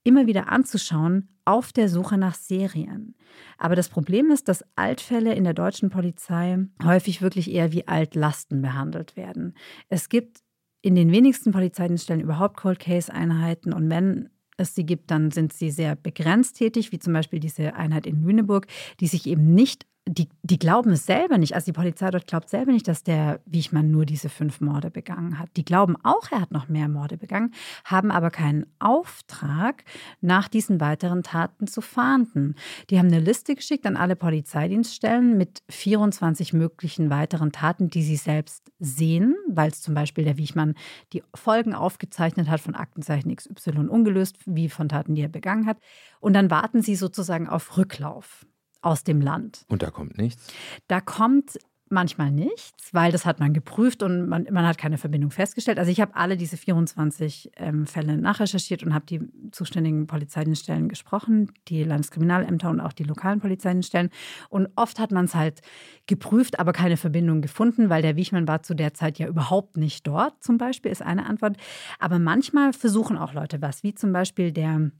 immer wieder anzuschauen auf der Suche nach Serien. Aber das Problem ist, dass Altfälle in der deutschen Polizei häufig wirklich eher wie Altlasten behandelt werden. Es gibt in den wenigsten Polizeidienststellen überhaupt Cold Case Einheiten und wenn es sie gibt, dann sind sie sehr begrenzt tätig, wie zum Beispiel diese Einheit in Lüneburg, die sich eben nicht die, die glauben es selber nicht. Also die Polizei dort glaubt selber nicht, dass der Wiechmann nur diese fünf Morde begangen hat. Die glauben auch, er hat noch mehr Morde begangen, haben aber keinen Auftrag, nach diesen weiteren Taten zu fahnden. Die haben eine Liste geschickt an alle Polizeidienststellen mit 24 möglichen weiteren Taten, die sie selbst sehen, weil es zum Beispiel der Wiechmann die Folgen aufgezeichnet hat von Aktenzeichen XY ungelöst, wie von Taten, die er begangen hat. Und dann warten sie sozusagen auf Rücklauf aus dem Land. Und da kommt nichts? Da kommt manchmal nichts, weil das hat man geprüft und man, man hat keine Verbindung festgestellt. Also ich habe alle diese 24 ähm, Fälle nachrecherchiert und habe die zuständigen Polizeidienststellen gesprochen, die Landeskriminalämter und auch die lokalen Polizeidienststellen. Und oft hat man es halt geprüft, aber keine Verbindung gefunden, weil der Wichmann war zu der Zeit ja überhaupt nicht dort, zum Beispiel, ist eine Antwort. Aber manchmal versuchen auch Leute was, wie zum Beispiel der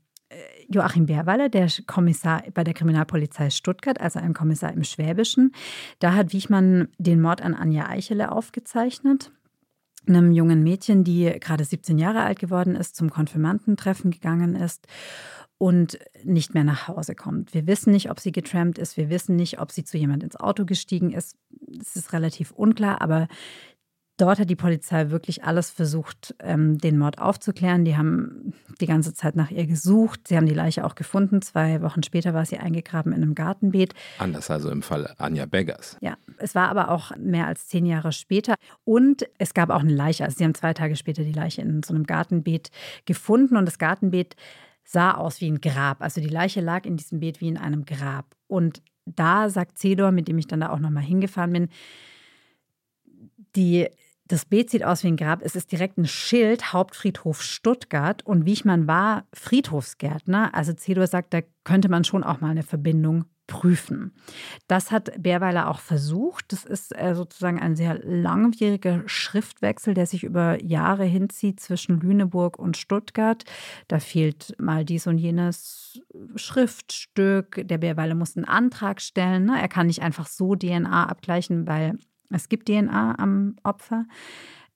Joachim Bärweiler, der Kommissar bei der Kriminalpolizei Stuttgart, also ein Kommissar im Schwäbischen. Da hat Wiechmann den Mord an Anja Eichele aufgezeichnet einem jungen Mädchen, die gerade 17 Jahre alt geworden ist, zum Konfirmandentreffen gegangen ist und nicht mehr nach Hause kommt. Wir wissen nicht, ob sie getrampt ist, wir wissen nicht, ob sie zu jemand ins Auto gestiegen ist. Es ist relativ unklar, aber Dort hat die Polizei wirklich alles versucht, ähm, den Mord aufzuklären. Die haben die ganze Zeit nach ihr gesucht. Sie haben die Leiche auch gefunden. Zwei Wochen später war sie eingegraben in einem Gartenbeet. Anders also im Fall Anja Beggers. Ja, es war aber auch mehr als zehn Jahre später. Und es gab auch eine Leiche. Also sie haben zwei Tage später die Leiche in so einem Gartenbeet gefunden. Und das Gartenbeet sah aus wie ein Grab. Also die Leiche lag in diesem Beet wie in einem Grab. Und da sagt Cedor, mit dem ich dann da auch nochmal hingefahren bin, die das Beet sieht aus wie ein Grab. Es ist direkt ein Schild, Hauptfriedhof Stuttgart. Und Wiechmann war Friedhofsgärtner. Also Cedor sagt, da könnte man schon auch mal eine Verbindung prüfen. Das hat Bärweiler auch versucht. Das ist äh, sozusagen ein sehr langwieriger Schriftwechsel, der sich über Jahre hinzieht zwischen Lüneburg und Stuttgart. Da fehlt mal dies und jenes Schriftstück. Der Bärweiler muss einen Antrag stellen. Ne? Er kann nicht einfach so DNA abgleichen, weil es gibt DNA am Opfer,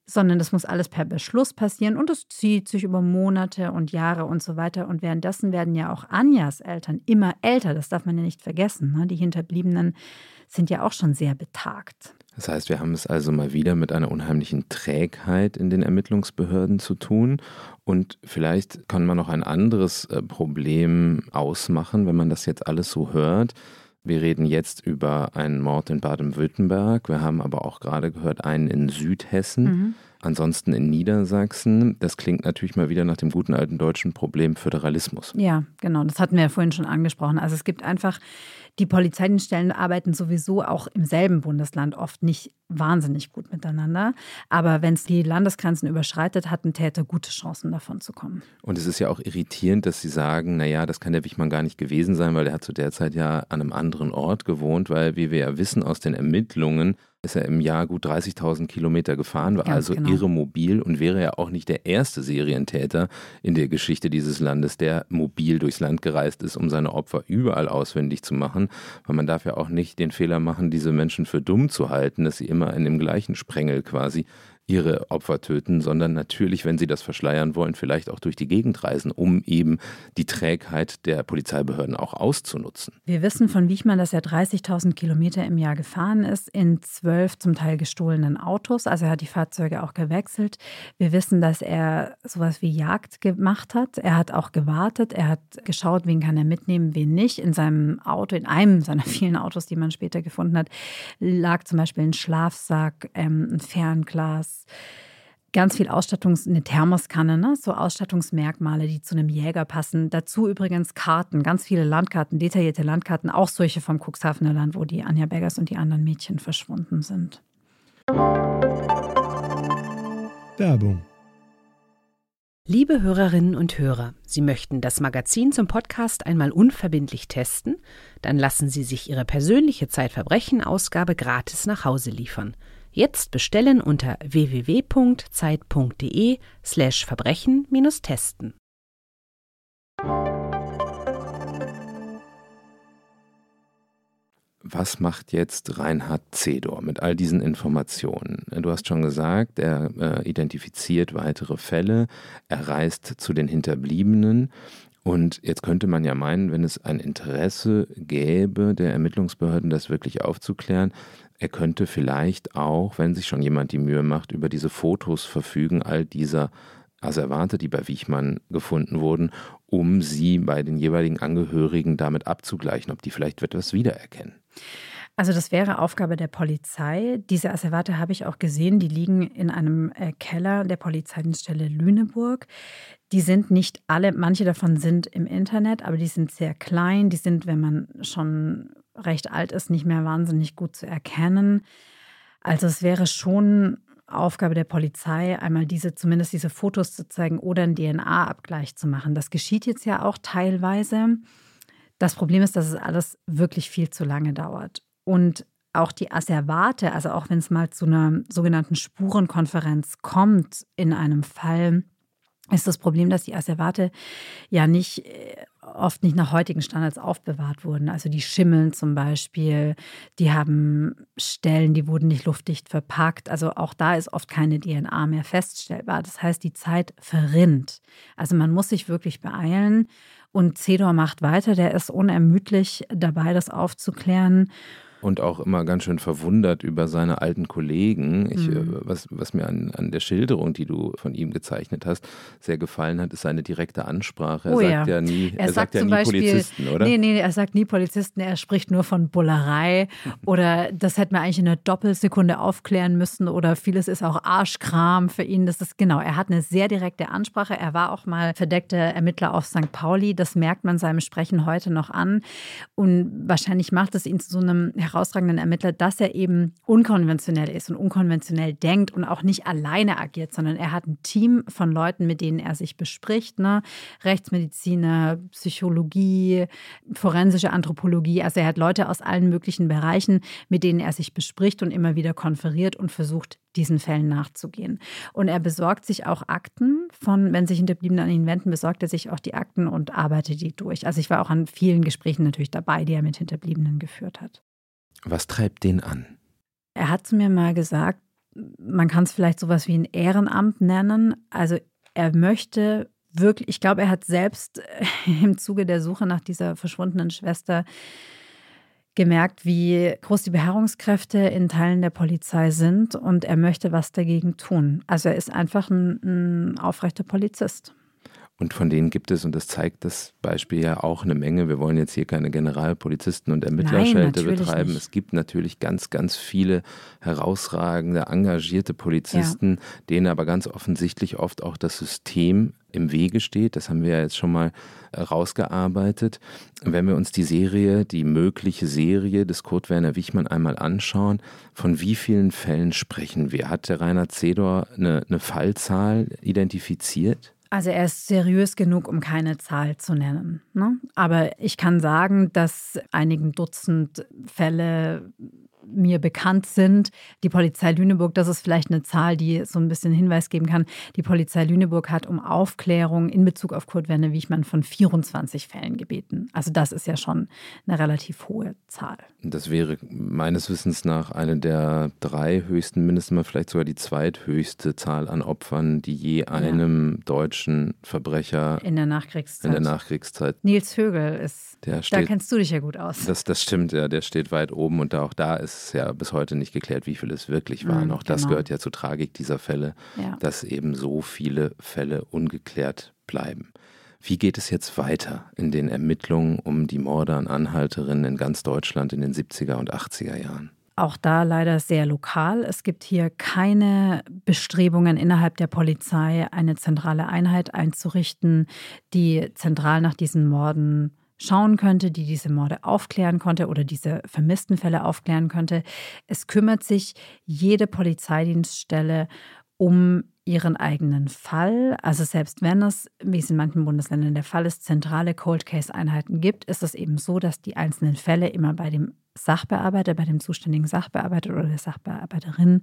sondern das muss alles per Beschluss passieren und es zieht sich über Monate und Jahre und so weiter. Und währenddessen werden ja auch Anjas Eltern immer älter, das darf man ja nicht vergessen. Ne? Die Hinterbliebenen sind ja auch schon sehr betagt. Das heißt, wir haben es also mal wieder mit einer unheimlichen Trägheit in den Ermittlungsbehörden zu tun. Und vielleicht kann man noch ein anderes äh, Problem ausmachen, wenn man das jetzt alles so hört. Wir reden jetzt über einen Mord in Baden-Württemberg. Wir haben aber auch gerade gehört einen in Südhessen. Mhm. Ansonsten in Niedersachsen, das klingt natürlich mal wieder nach dem guten alten deutschen Problem Föderalismus. Ja, genau, das hatten wir ja vorhin schon angesprochen. Also es gibt einfach die Polizeidienststellen arbeiten sowieso auch im selben Bundesland oft nicht wahnsinnig gut miteinander. Aber wenn es die Landesgrenzen überschreitet, hat ein Täter gute Chancen, davon zu kommen. Und es ist ja auch irritierend, dass Sie sagen, naja, das kann der Wichmann gar nicht gewesen sein, weil er hat zu der Zeit ja an einem anderen Ort gewohnt, weil, wie wir ja wissen aus den Ermittlungen, ist er im Jahr gut 30.000 Kilometer gefahren, war Ganz also genau. irre mobil und wäre ja auch nicht der erste Serientäter in der Geschichte dieses Landes, der mobil durchs Land gereist ist, um seine Opfer überall auswendig zu machen. Weil man darf ja auch nicht den Fehler machen, diese Menschen für dumm zu halten, dass sie immer in dem gleichen Sprengel quasi ihre Opfer töten, sondern natürlich, wenn sie das verschleiern wollen, vielleicht auch durch die Gegend reisen, um eben die Trägheit der Polizeibehörden auch auszunutzen. Wir wissen von Wichmann, dass er 30.000 Kilometer im Jahr gefahren ist in zwölf zum Teil gestohlenen Autos. Also er hat die Fahrzeuge auch gewechselt. Wir wissen, dass er sowas wie Jagd gemacht hat. Er hat auch gewartet. Er hat geschaut, wen kann er mitnehmen, wen nicht. In seinem Auto, in einem seiner vielen Autos, die man später gefunden hat, lag zum Beispiel ein Schlafsack, ähm, ein Fernglas, ganz viel Ausstattungs-, eine Thermoskanne, ne? so Ausstattungsmerkmale, die zu einem Jäger passen. Dazu übrigens Karten, ganz viele Landkarten, detaillierte Landkarten, auch solche vom Cuxhavener Land, wo die Anja Bergers und die anderen Mädchen verschwunden sind. Werbung. Liebe Hörerinnen und Hörer, Sie möchten das Magazin zum Podcast einmal unverbindlich testen? Dann lassen Sie sich Ihre persönliche Zeitverbrechen-Ausgabe gratis nach Hause liefern. Jetzt bestellen unter www.zeit.de slash Verbrechen-testen. Was macht jetzt Reinhard Zedor mit all diesen Informationen? Du hast schon gesagt, er äh, identifiziert weitere Fälle, er reist zu den Hinterbliebenen und jetzt könnte man ja meinen, wenn es ein Interesse gäbe der Ermittlungsbehörden, das wirklich aufzuklären, er könnte vielleicht auch, wenn sich schon jemand die Mühe macht, über diese Fotos verfügen, all dieser Asservate, die bei Wichmann gefunden wurden, um sie bei den jeweiligen Angehörigen damit abzugleichen, ob die vielleicht etwas wiedererkennen. Also das wäre Aufgabe der Polizei. Diese Asservate habe ich auch gesehen, die liegen in einem äh, Keller der Polizeidienststelle Lüneburg. Die sind nicht alle, manche davon sind im Internet, aber die sind sehr klein. Die sind, wenn man schon recht alt ist, nicht mehr wahnsinnig gut zu erkennen. Also es wäre schon Aufgabe der Polizei, einmal diese, zumindest diese Fotos zu zeigen oder einen DNA-Abgleich zu machen. Das geschieht jetzt ja auch teilweise. Das Problem ist, dass es alles wirklich viel zu lange dauert. Und auch die Asservate, also auch wenn es mal zu einer sogenannten Spurenkonferenz kommt in einem Fall, ist das Problem, dass die Asservate ja nicht äh, oft nicht nach heutigen Standards aufbewahrt wurden. Also die schimmeln zum Beispiel, die haben Stellen, die wurden nicht luftdicht verpackt. Also auch da ist oft keine DNA mehr feststellbar. Das heißt, die Zeit verrinnt. Also man muss sich wirklich beeilen. Und Cedor macht weiter, der ist unermüdlich dabei, das aufzuklären und auch immer ganz schön verwundert über seine alten Kollegen. Ich, mhm. Äh, was, was mir an, an der Schilderung, die du von ihm gezeichnet hast, sehr gefallen hat, ist seine direkte Ansprache. Er oh, sagt ja, ja nie, er, er sagt, sagt ja nie Beispiel, Polizisten, oder? Nee, nee, er sagt nie Polizisten, er spricht nur von Bullerei oder das hätte man eigentlich in einer Doppelsekunde aufklären müssen oder vieles ist auch Arschkram für ihn. Das ist genau, er hat eine sehr direkte Ansprache. Er war auch mal verdeckter Ermittler auf St. Pauli. Das merkt man seinem Sprechen heute noch an und wahrscheinlich macht es ihn zu so einem herausragenden Ermittler, dass er eben unkonventionell ist und unkonventionell denkt und auch nicht alleine agiert, sondern er hat ein Team von Leuten, mit denen er sich bespricht. Ne? Rechtsmediziner, Psychologie, forensische Anthropologie. Also er hat Leute aus allen möglichen Bereichen, mit denen er sich bespricht und immer wieder konferiert und versucht, diesen Fällen nachzugehen. Und er besorgt sich auch Akten von, wenn sich Hinterbliebene an ihn wenden, besorgt er sich auch die Akten und arbeitet die durch. Also ich war auch an vielen Gesprächen natürlich dabei, die er mit Hinterbliebenen geführt hat. Was treibt den an? Er hat zu mir mal gesagt, man kann es vielleicht sowas wie ein Ehrenamt nennen. Also er möchte wirklich, ich glaube, er hat selbst im Zuge der Suche nach dieser verschwundenen Schwester gemerkt, wie groß die Beharrungskräfte in Teilen der Polizei sind und er möchte was dagegen tun. Also er ist einfach ein, ein aufrechter Polizist. Und von denen gibt es, und das zeigt das Beispiel ja auch eine Menge. Wir wollen jetzt hier keine Generalpolizisten und Ermittlerschelte betreiben. Nicht. Es gibt natürlich ganz, ganz viele herausragende, engagierte Polizisten, ja. denen aber ganz offensichtlich oft auch das System im Wege steht. Das haben wir ja jetzt schon mal rausgearbeitet. Wenn wir uns die Serie, die mögliche Serie des Kurt Werner Wichmann einmal anschauen, von wie vielen Fällen sprechen wir? Hat der Rainer Zedor eine, eine Fallzahl identifiziert? Also er ist seriös genug, um keine Zahl zu nennen. Ne? Aber ich kann sagen, dass einigen Dutzend Fälle mir bekannt sind. Die Polizei Lüneburg, das ist vielleicht eine Zahl, die so ein bisschen Hinweis geben kann. Die Polizei Lüneburg hat um Aufklärung in Bezug auf Kurt Werner Wichmann von 24 Fällen gebeten. Also das ist ja schon eine relativ hohe Zahl. Das wäre meines Wissens nach eine der drei höchsten, mindestens mal vielleicht sogar die zweithöchste Zahl an Opfern, die je einem ja. deutschen Verbrecher in der Nachkriegszeit. In der Nachkriegszeit. Nils Högel ist. Der steht, da kennst du dich ja gut aus. Das, das stimmt, ja. Der steht weit oben und auch da ist ist ja bis heute nicht geklärt, wie viele es wirklich waren. Mhm, Auch das genau. gehört ja zur Tragik dieser Fälle, ja. dass eben so viele Fälle ungeklärt bleiben. Wie geht es jetzt weiter in den Ermittlungen um die Morde an Anhalterinnen in ganz Deutschland in den 70er und 80er Jahren? Auch da leider sehr lokal. Es gibt hier keine Bestrebungen innerhalb der Polizei, eine zentrale Einheit einzurichten, die zentral nach diesen Morden schauen könnte, die diese Morde aufklären konnte oder diese vermissten Fälle aufklären könnte. Es kümmert sich jede Polizeidienststelle um ihren eigenen Fall. Also selbst wenn es, wie es in manchen Bundesländern der Fall ist, zentrale Cold Case-Einheiten gibt, ist es eben so, dass die einzelnen Fälle immer bei dem Sachbearbeiter, bei dem zuständigen Sachbearbeiter oder der Sachbearbeiterin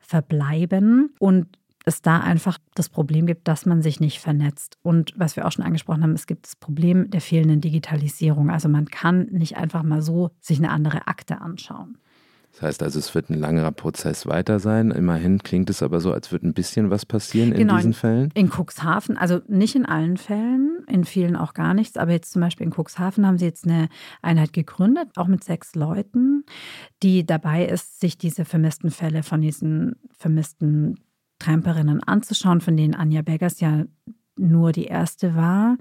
verbleiben. Und es da einfach das Problem gibt, dass man sich nicht vernetzt. Und was wir auch schon angesprochen haben, es gibt das Problem der fehlenden Digitalisierung. Also man kann nicht einfach mal so sich eine andere Akte anschauen. Das heißt also, es wird ein langer Prozess weiter sein. Immerhin klingt es aber so, als würde ein bisschen was passieren genau, in diesen Fällen. In Cuxhaven, also nicht in allen Fällen, in vielen auch gar nichts, aber jetzt zum Beispiel in Cuxhaven haben sie jetzt eine Einheit gegründet, auch mit sechs Leuten, die dabei ist, sich diese vermissten Fälle von diesen vermissten Tramperinnen anzuschauen, von denen Anja Beggers ja nur die erste war,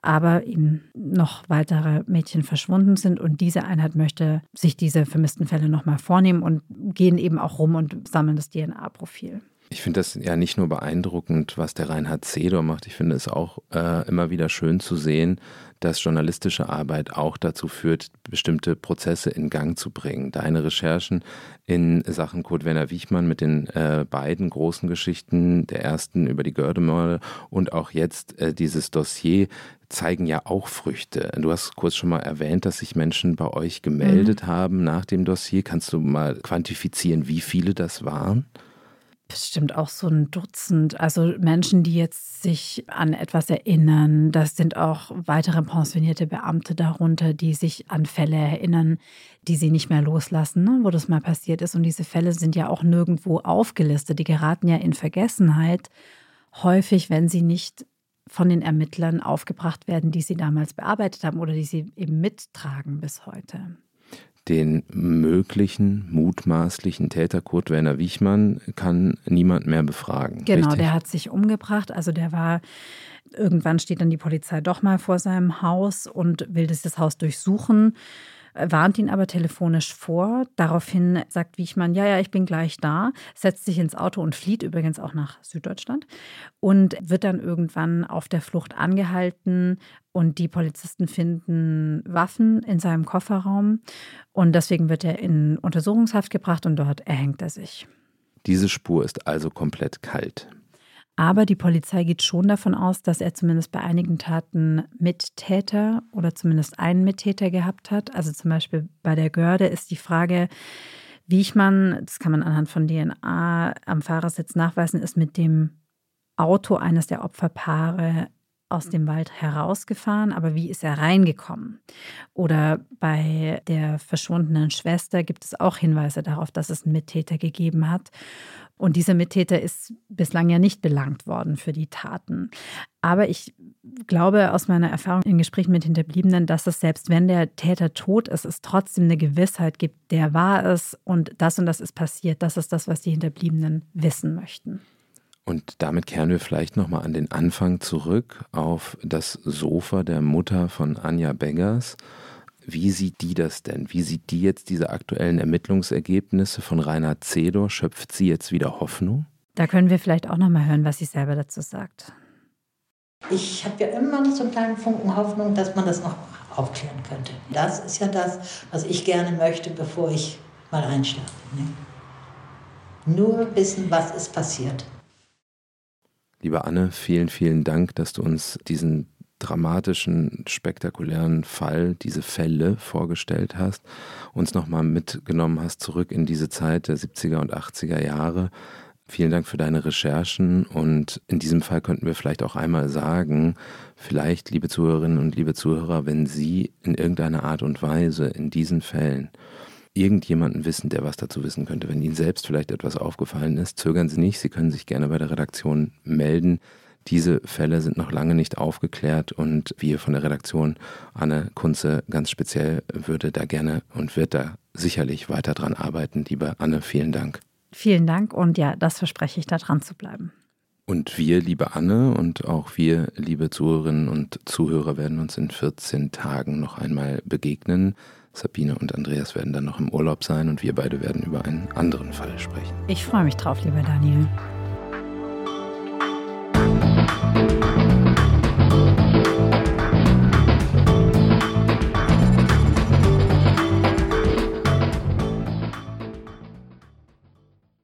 aber eben noch weitere Mädchen verschwunden sind. Und diese Einheit möchte sich diese vermissten Fälle nochmal vornehmen und gehen eben auch rum und sammeln das DNA-Profil. Ich finde das ja nicht nur beeindruckend, was der Reinhard Zedor macht. Ich finde es auch äh, immer wieder schön zu sehen, dass journalistische Arbeit auch dazu führt, bestimmte Prozesse in Gang zu bringen. Deine Recherchen in Sachen Kurt Werner Wichmann mit den äh, beiden großen Geschichten, der ersten über die Gördemorde und auch jetzt äh, dieses Dossier, zeigen ja auch Früchte. Du hast kurz schon mal erwähnt, dass sich Menschen bei euch gemeldet mhm. haben nach dem Dossier. Kannst du mal quantifizieren, wie viele das waren? Bestimmt auch so ein Dutzend. Also Menschen, die jetzt sich an etwas erinnern. Das sind auch weitere pensionierte Beamte darunter, die sich an Fälle erinnern, die sie nicht mehr loslassen, ne, wo das mal passiert ist. Und diese Fälle sind ja auch nirgendwo aufgelistet. Die geraten ja in Vergessenheit. Häufig, wenn sie nicht von den Ermittlern aufgebracht werden, die sie damals bearbeitet haben oder die sie eben mittragen bis heute den möglichen, mutmaßlichen Täter Kurt Werner Wichmann kann niemand mehr befragen. Genau, richtig? der hat sich umgebracht. Also der war, irgendwann steht dann die Polizei doch mal vor seinem Haus und will das Haus durchsuchen warnt ihn aber telefonisch vor. Daraufhin sagt Wiechmann, ja, ja, ich bin gleich da, setzt sich ins Auto und flieht übrigens auch nach Süddeutschland und wird dann irgendwann auf der Flucht angehalten und die Polizisten finden Waffen in seinem Kofferraum und deswegen wird er in Untersuchungshaft gebracht und dort erhängt er sich. Diese Spur ist also komplett kalt. Aber die Polizei geht schon davon aus, dass er zumindest bei einigen Taten Mittäter oder zumindest einen Mittäter gehabt hat. Also zum Beispiel bei der Görde ist die Frage, wie ich man, das kann man anhand von DNA am Fahrersitz nachweisen, ist mit dem Auto eines der Opferpaare aus dem Wald herausgefahren, aber wie ist er reingekommen? Oder bei der verschwundenen Schwester gibt es auch Hinweise darauf, dass es einen Mittäter gegeben hat. Und dieser Mittäter ist bislang ja nicht belangt worden für die Taten. Aber ich glaube aus meiner Erfahrung in Gesprächen mit Hinterbliebenen, dass es selbst wenn der Täter tot ist, es trotzdem eine Gewissheit gibt, der war es und das und das ist passiert. Das ist das, was die Hinterbliebenen wissen möchten. Und damit kehren wir vielleicht nochmal an den Anfang zurück auf das Sofa der Mutter von Anja Beggers. Wie sieht die das denn? Wie sieht die jetzt diese aktuellen Ermittlungsergebnisse von Reinhard Zedor? Schöpft sie jetzt wieder Hoffnung? Da können wir vielleicht auch noch mal hören, was sie selber dazu sagt. Ich habe ja immer noch so einen kleinen Funken Hoffnung, dass man das noch aufklären könnte. Das ist ja das, was ich gerne möchte, bevor ich mal einschlafe. Ne? Nur wissen, was ist passiert. Liebe Anne, vielen, vielen Dank, dass du uns diesen dramatischen, spektakulären Fall, diese Fälle vorgestellt hast, uns nochmal mitgenommen hast zurück in diese Zeit der 70er und 80er Jahre. Vielen Dank für deine Recherchen und in diesem Fall könnten wir vielleicht auch einmal sagen, vielleicht, liebe Zuhörerinnen und liebe Zuhörer, wenn Sie in irgendeiner Art und Weise in diesen Fällen irgendjemanden wissen, der was dazu wissen könnte, wenn Ihnen selbst vielleicht etwas aufgefallen ist, zögern Sie nicht, Sie können sich gerne bei der Redaktion melden. Diese Fälle sind noch lange nicht aufgeklärt und wir von der Redaktion, Anne Kunze ganz speziell, würde da gerne und wird da sicherlich weiter dran arbeiten. Liebe Anne, vielen Dank. Vielen Dank und ja, das verspreche ich, da dran zu bleiben. Und wir, liebe Anne und auch wir, liebe Zuhörerinnen und Zuhörer, werden uns in 14 Tagen noch einmal begegnen. Sabine und Andreas werden dann noch im Urlaub sein und wir beide werden über einen anderen Fall sprechen. Ich freue mich drauf, lieber Daniel.